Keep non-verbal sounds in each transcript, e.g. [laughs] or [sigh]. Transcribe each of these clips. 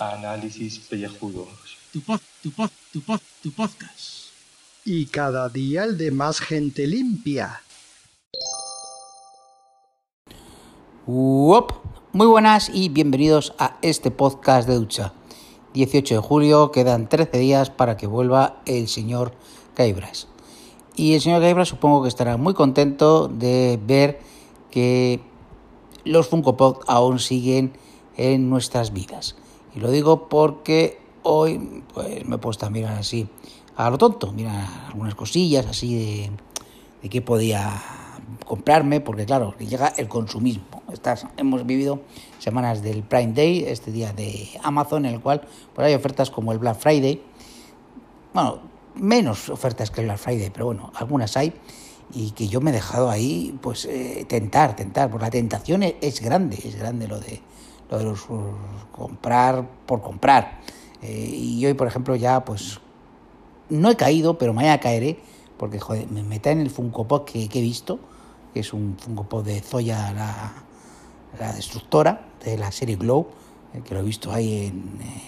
Análisis pellejudos. Tu pod, tu pod, tu pod, tu podcast. Y cada día el de más gente limpia. Uop. Muy buenas y bienvenidos a este podcast de ducha. 18 de julio, quedan 13 días para que vuelva el señor Caibras. Y el señor Caibras supongo que estará muy contento de ver que los Funko Pop aún siguen en nuestras vidas. Y lo digo porque hoy pues me he puesto a mirar así a lo tonto, mira algunas cosillas así de, de qué podía comprarme, porque claro, llega el consumismo. Estas, hemos vivido semanas del Prime Day, este día de Amazon, en el cual pues hay ofertas como el Black Friday. Bueno, menos ofertas que el Black Friday, pero bueno, algunas hay. Y que yo me he dejado ahí, pues, eh, tentar, tentar, porque la tentación es, es grande, es grande lo de, lo de los comprar por comprar. Eh, y hoy, por ejemplo, ya pues no he caído, pero mañana caeré, porque joder, me meta en el Funko Pop que, que he visto, que es un Funko Pop de Zoya, la, la destructora de la serie Glow, eh, que lo he visto ahí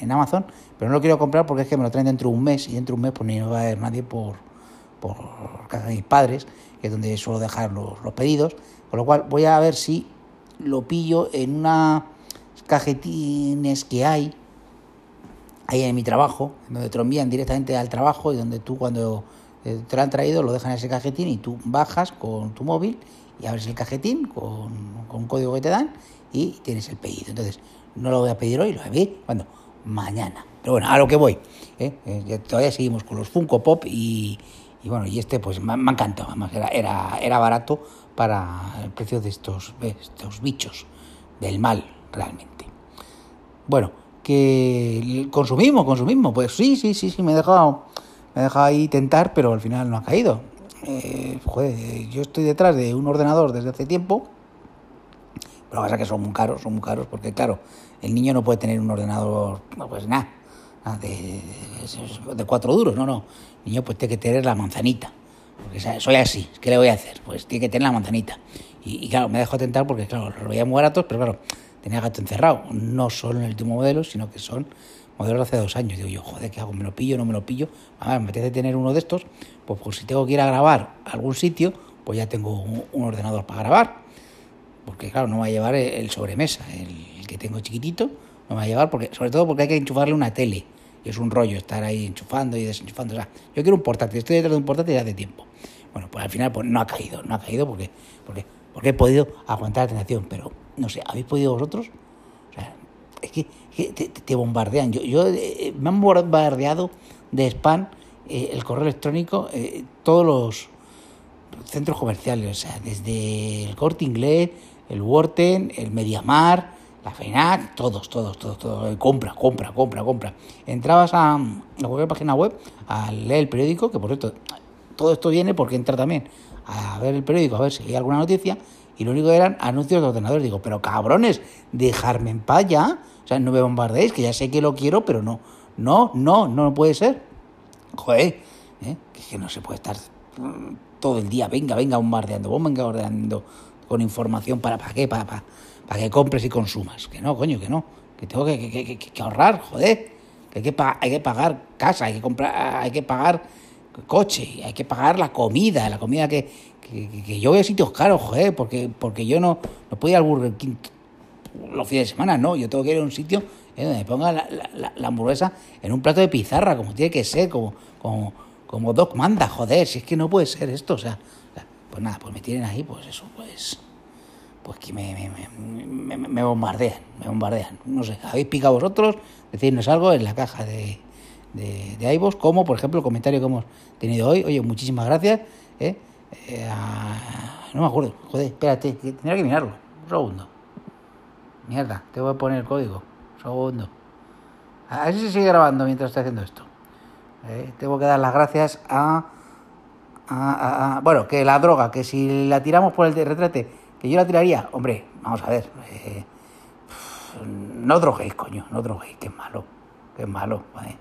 en, Amazon, pero no lo quiero comprar porque es que me lo traen dentro de un mes y dentro de un mes pues ni va a haber nadie por, por casa de mis padres, que es donde suelo dejar los, los pedidos, con lo cual voy a ver si lo pillo en una cajetines que hay ahí en mi trabajo, donde te lo envían directamente al trabajo y donde tú cuando te lo han traído lo dejan en ese cajetín y tú bajas con tu móvil y abres el cajetín con, con un código que te dan y tienes el pedido. Entonces, no lo voy a pedir hoy, lo voy a pedir cuando mañana. Pero bueno, a lo que voy. ¿eh? Eh, todavía seguimos con los Funko Pop y, y bueno, y este pues me, me ha encantado. Era, era, era barato para el precio de estos, estos bichos del mal, realmente. Bueno, que consumimos, consumimos. Pues sí, sí, sí, sí, me he dejado, me he dejado ahí tentar, pero al final no ha caído. Eh, joder, yo estoy detrás de un ordenador desde hace tiempo, lo que pasa es que son muy caros, son muy caros, porque claro, el niño no puede tener un ordenador, pues nada, de, cuatro duros, no, no. El niño pues tiene que tener la manzanita, porque soy así, ¿qué le voy a hacer? Pues tiene que tener la manzanita. Y, claro, me dejo tentar porque, claro, lo veía muy baratos, pero claro, tenía gato encerrado. No solo en el último modelo, sino que son modelos de hace dos años. Digo yo, joder, ¿qué hago? ¿Me lo pillo? ¿No me lo pillo? A ver, me apetece tener uno de estos, pues por si tengo que ir a grabar algún sitio, pues ya tengo un ordenador para grabar. Porque claro, no va a llevar el, sobremesa, el, que tengo chiquitito, no va a llevar, porque, sobre todo porque hay que enchufarle una tele. Y es un rollo estar ahí enchufando y desenchufando. O sea, yo quiero un portátil, estoy detrás de un portátil ya hace tiempo. Bueno, pues al final pues no ha caído, no ha caído porque, porque, porque he podido aguantar la tentación, pero no sé, ¿habéis podido vosotros? O sea, es que, te, te, bombardean. Yo, yo eh, me han bombardeado de spam eh, el correo electrónico, eh, todos los centros comerciales, o sea, desde el Corte Inglés, el Worten, el Mediamar, la FENAC, todos, todos, todos, todos, compra, compra, compra, compra. Entrabas a, a cualquier página web a leer el periódico, que por cierto, todo esto viene porque entra también a ver el periódico, a ver si hay alguna noticia, y lo único que eran anuncios de ordenadores. Digo, pero cabrones, dejarme en paz ya. O sea, no me bombardeéis, que ya sé que lo quiero, pero no, no, no, no puede ser. Joder, ¿eh? que no se puede estar todo el día, venga, venga, bombardeando, venga, bombardeando con información para, ¿para qué? Para, para, para que compres y consumas. Que no, coño, que no. Que tengo que, que, que, ahorrar, joder. Que hay que, hay que pagar casa, hay que comprar, hay que pagar coche, hay que pagar la comida, la comida que, que, yo voy a sitios caros, joder, porque, porque yo no, no puedo ir al Burger King los fines de semana, no, yo tengo que ir a un sitio donde me ponga la, la, la, hamburguesa en un plato de pizarra, como tiene que ser, como, como, como Doc manda, joder, si es que no puede ser esto, o sea, pues nada, pues me tienen ahí, pues eso, pues, pues que me, me, me, me bombardean, me bombardean, no sé, habéis picado vosotros, decidnos algo en la caja de, de, de iVoox, como por ejemplo el comentario que hemos tenido hoy. Oye, muchísimas gracias. ¿eh? Eh, no me acuerdo, joder, espérate, tendría que mirarlo. Un segundo. Mierda, te voy a poner el código. Un segundo. A ver si se sigue grabando mientras estoy haciendo esto. Eh, tengo que dar las gracias a, a, a, a, Bueno, que la droga, que si la tiramos por el retrete, que yo la tiraría. Hombre, vamos a ver. Eh, no droguéis, coño, no droguéis, que es malo. Que malo, ¿vale?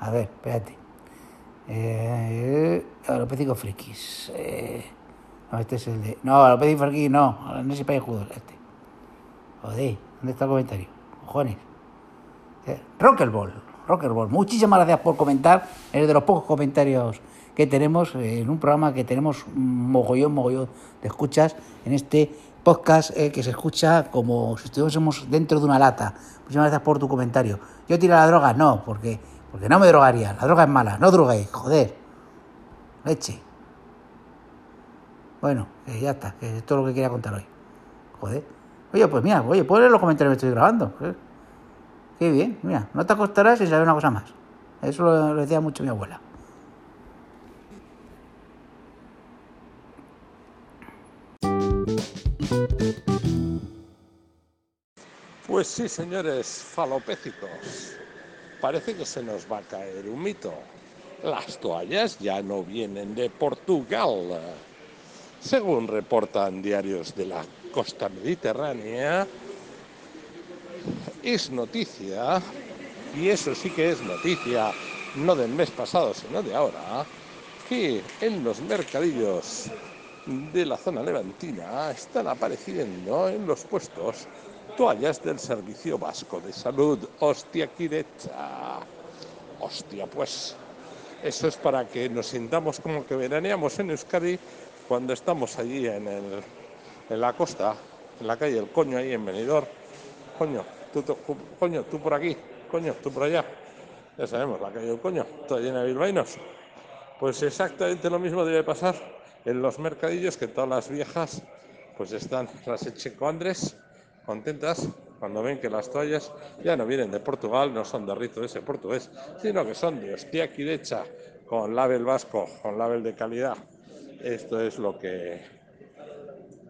A ver, espérate. Eh, alopécico frikis. Eh, No, este es el de. No, y Farquí, no. No sé si judos, este. Joder, ¿dónde está el comentario? Cojones. Eh, Rockerball, Rockerball. Muchísimas gracias por comentar. Es de los pocos comentarios que tenemos en un programa que tenemos mogollón, mogollón de escuchas en este podcast eh, que se escucha como si estuviésemos dentro de una lata. Muchísimas gracias por tu comentario. Yo tiro la droga, no, porque, porque no me drogaría. La droga es mala, no droguéis, joder. Leche. Bueno, ya está, que es todo lo que quería contar hoy. Joder. Oye, pues mira, oye, puedes leer los comentarios que estoy grabando. Qué bien, mira, no te acostarás sin saber una cosa más. Eso lo decía mucho mi abuela. Pues sí, señores falopécicos. Parece que se nos va a caer un mito. Las toallas ya no vienen de Portugal. Según reportan diarios de la costa mediterránea, es noticia, y eso sí que es noticia, no del mes pasado, sino de ahora, que en los mercadillos de la zona levantina están apareciendo en los puestos toallas del Servicio Vasco de Salud. Hostia, Quirecha. Hostia, pues. Eso es para que nos sintamos como que veraneamos en Euskadi cuando estamos allí en, el, en la costa, en la calle El Coño, ahí en Benidorm. Coño, tú, tú, coño, tú por aquí, coño, tú por allá. Ya sabemos, la calle El Coño, toda llena de bilbaínos. Pues exactamente lo mismo debe pasar en los mercadillos que todas las viejas pues están las Andrés contentas cuando ven que las toallas ya no vienen de Portugal, no son de rito ese portugués, sino que son de hecha con label vasco, con label de calidad. Esto es lo que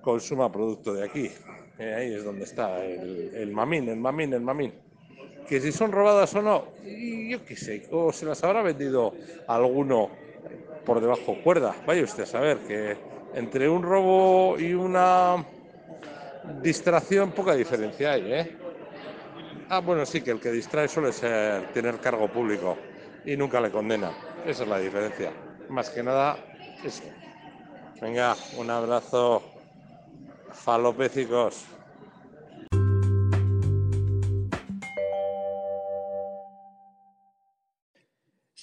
consuma producto de aquí. Eh, ahí es donde está el, el, mamín, el mamín, el mamín. Que si son robadas o no, yo qué sé, o se las habrá vendido alguno por debajo cuerda. Vaya usted a saber que entre un robo y una distracción poca diferencia hay, ¿eh? Ah, bueno, sí, que el que distrae suele ser tener cargo público y nunca le condena. Esa es la diferencia. Más que nada, eso. Venga, un abrazo, falopécicos.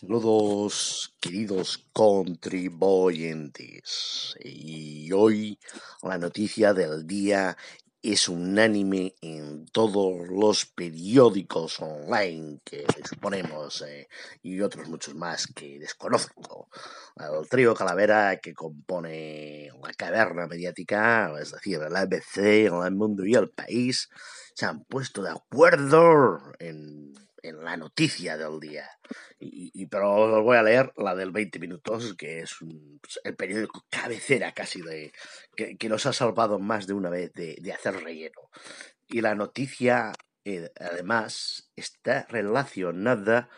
Saludos, queridos contribuyentes. Y hoy la noticia del día es unánime en todos los periódicos online que suponemos eh, y otros muchos más que desconozco. El trío Calavera que compone la caverna mediática, es decir, el ABC, el Mundo y el País, se han puesto de acuerdo en en la noticia del día. Y, pero os voy a leer la del 20 minutos, que es pues, el periódico cabecera casi de que, nos ha salvado más de una vez de, hacer relleno. Y la noticia, eh, además, está relacionada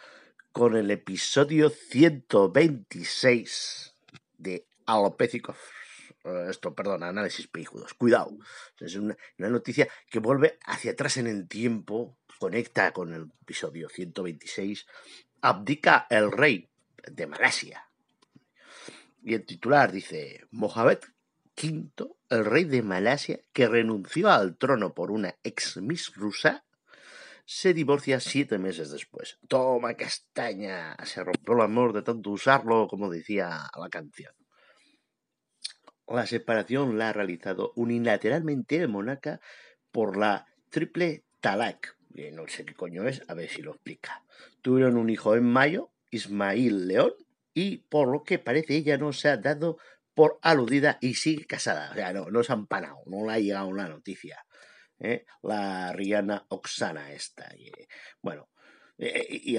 con el episodio 126 de Alopécicos esto, perdón, análisis películas. Cuidado. Es una, noticia que vuelve hacia atrás en el tiempo, conecta con el episodio 126. Abdica el rey de Malasia. Y el titular dice: Mohamed V, el rey de Malasia, que renunció al trono por una ex Miss rusa, se divorcia siete meses después. Toma castaña, se rompió el amor de tanto usarlo, como decía la canción. La separación la ha realizado unilateralmente el Monaca por la triple talak. No sé qué coño es, a ver si lo explica. Tuvieron un hijo en mayo, Ismail León, y por lo que parece ella no se ha dado por aludida y sigue casada. O sea, no, no se ha empanado, no le ha llegado una noticia. ¿eh? La Rihanna Oxana esta. bueno, eh, y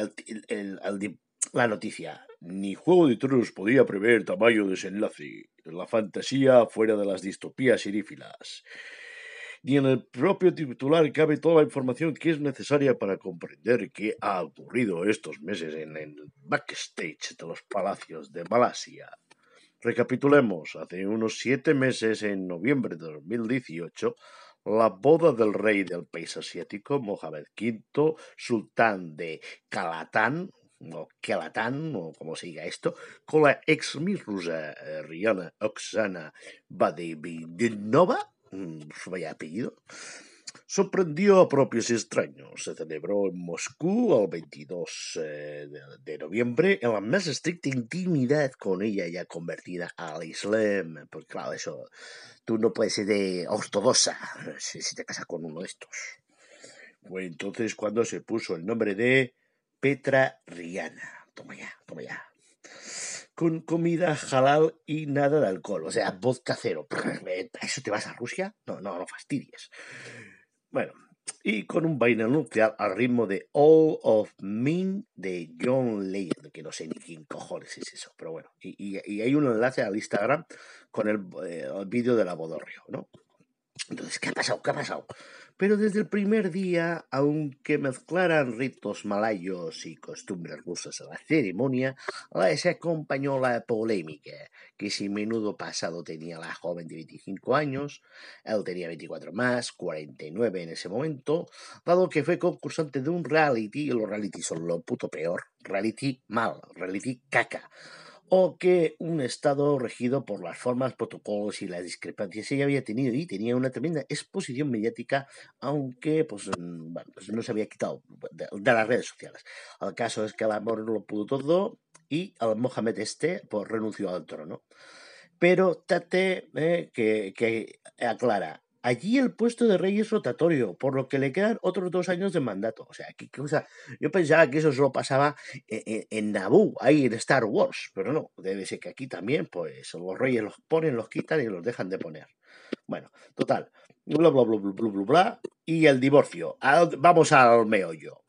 la noticia. Ni Juego de Tronos podía prever tamaño desenlace la fantasía fuera de las distopías irífilas. Ni en el propio titular cabe toda la información que es necesaria para comprender qué ha ocurrido estos meses en el backstage de los palacios de Malasia. Recapitulemos, hace unos siete meses, en noviembre de 2018, la boda del rey del país asiático, Mohamed V, sultán de Calatán, o Kelatan, o como se diga esto, con la ex Miss rusa eh, Rihanna Oksana Badebinova, mm, vaya apellido, sorprendió a propios extraños. Se celebró en Moscú el 22 eh, de, noviembre en la más estricta intimidad con ella ya convertida al Islam. Porque claro, eso, tú no puedes ser ortodoxa [laughs] si te casas con uno de estos. Fue entonces cuando se puso el nombre de Petra Rihanna. Toma ya, toma ya. Con comida halal y nada de alcohol. O sea, vodka cero. ¿Eso te vas a Rusia? No, no, no fastidies. Bueno, y con un baile anuncial al ritmo de All of Me de John Legend, que no sé ni quién cojones es eso, pero bueno. Y, hay un enlace al Instagram con el, eh, el vídeo de la Bodorrio, ¿no? Entonces, ¿qué ha pasado? ¿Qué ha pasado? Pero desde el primer día, aunque mezclaran ritos malayos y costumbres rusas a la ceremonia, les acompañó la polémica, que si menudo pasado tenía la joven de 25 años, él tenía 24 más, 49 en ese momento, dado que fue concursante de un reality, y los reality son lo puto peor, reality mal, reality caca o que un Estado regido por las formas, protocolos y las discrepancias ella había tenido y tenía una tremenda exposición mediática, aunque pues, bueno, pues no se había quitado de, de, las redes sociales. El caso es que el amor no lo pudo todo y al Mohamed este pues, renunció al trono. Pero Tate, eh, que, que aclara, Allí el puesto de rey es rotatorio, por lo que le quedan otros dos años de mandato. O sea, ¿qué cosa? Yo pensaba que eso solo pasaba en, en, en Naboo, ahí en Star Wars, pero no, debe ser que aquí también, pues los reyes los ponen, los quitan y los dejan de poner. Bueno, total, bla, bla, bla, bla, bla, bla, bla y el divorcio. Vamos al meollo.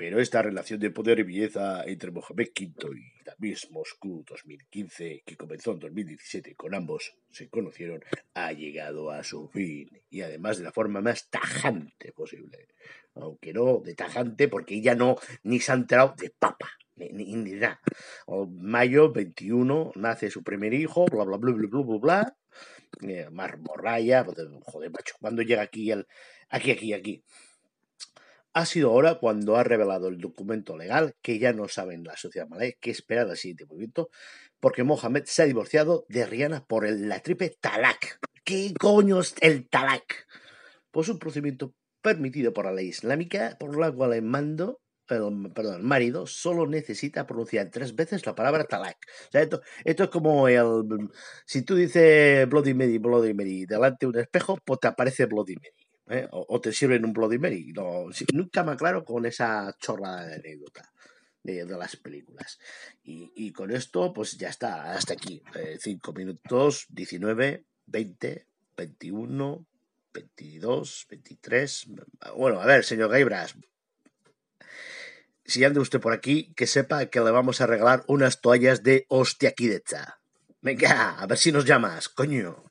Pero esta relación de poder y belleza entre Mohamed V y Miss Moscú 2015, que comenzó en 2017 con ambos se conocieron, ha llegado a su fin. Y además de la forma más tajante posible. Aunque no de tajante, porque ella no ni se ha enterado de papa. Ni, ni, nada. En mayo 21 nace su primer hijo, bla, bla, bla, bla, bla, bla, bla. Eh, más morraya, joder, macho, ¿cuándo llega aquí. Aquí, aquí, aquí? Ha sido ahora cuando ha revelado el documento legal que ya no saben la sociedad malaya qué esperar del siguiente movimiento, porque Mohamed se ha divorciado de Rihanna por el, la triple talak. ¿Qué coño es el talak? Pues un procedimiento permitido por la ley islámica, por la cual el mando, el, perdón, el marido solo necesita pronunciar tres veces la palabra talak. O sea, esto, esto es como el, si tú dices Bloody Mary, Bloody Mary, delante de un espejo, pues te aparece Bloody Mary. ¿Eh? O, te sirven un Bloody Mary. Nunca me aclaro con esa chorrada de anécdota de, las películas. Y, y, con esto, pues ya está, hasta aquí. 5 eh, minutos, 19, 20, 21, 22, 23. Bueno, a ver, señor Gaibras. Si anda usted por aquí, que sepa que le vamos a regalar unas toallas de hostiaquidecha. Venga, a ver si nos llamas, coño.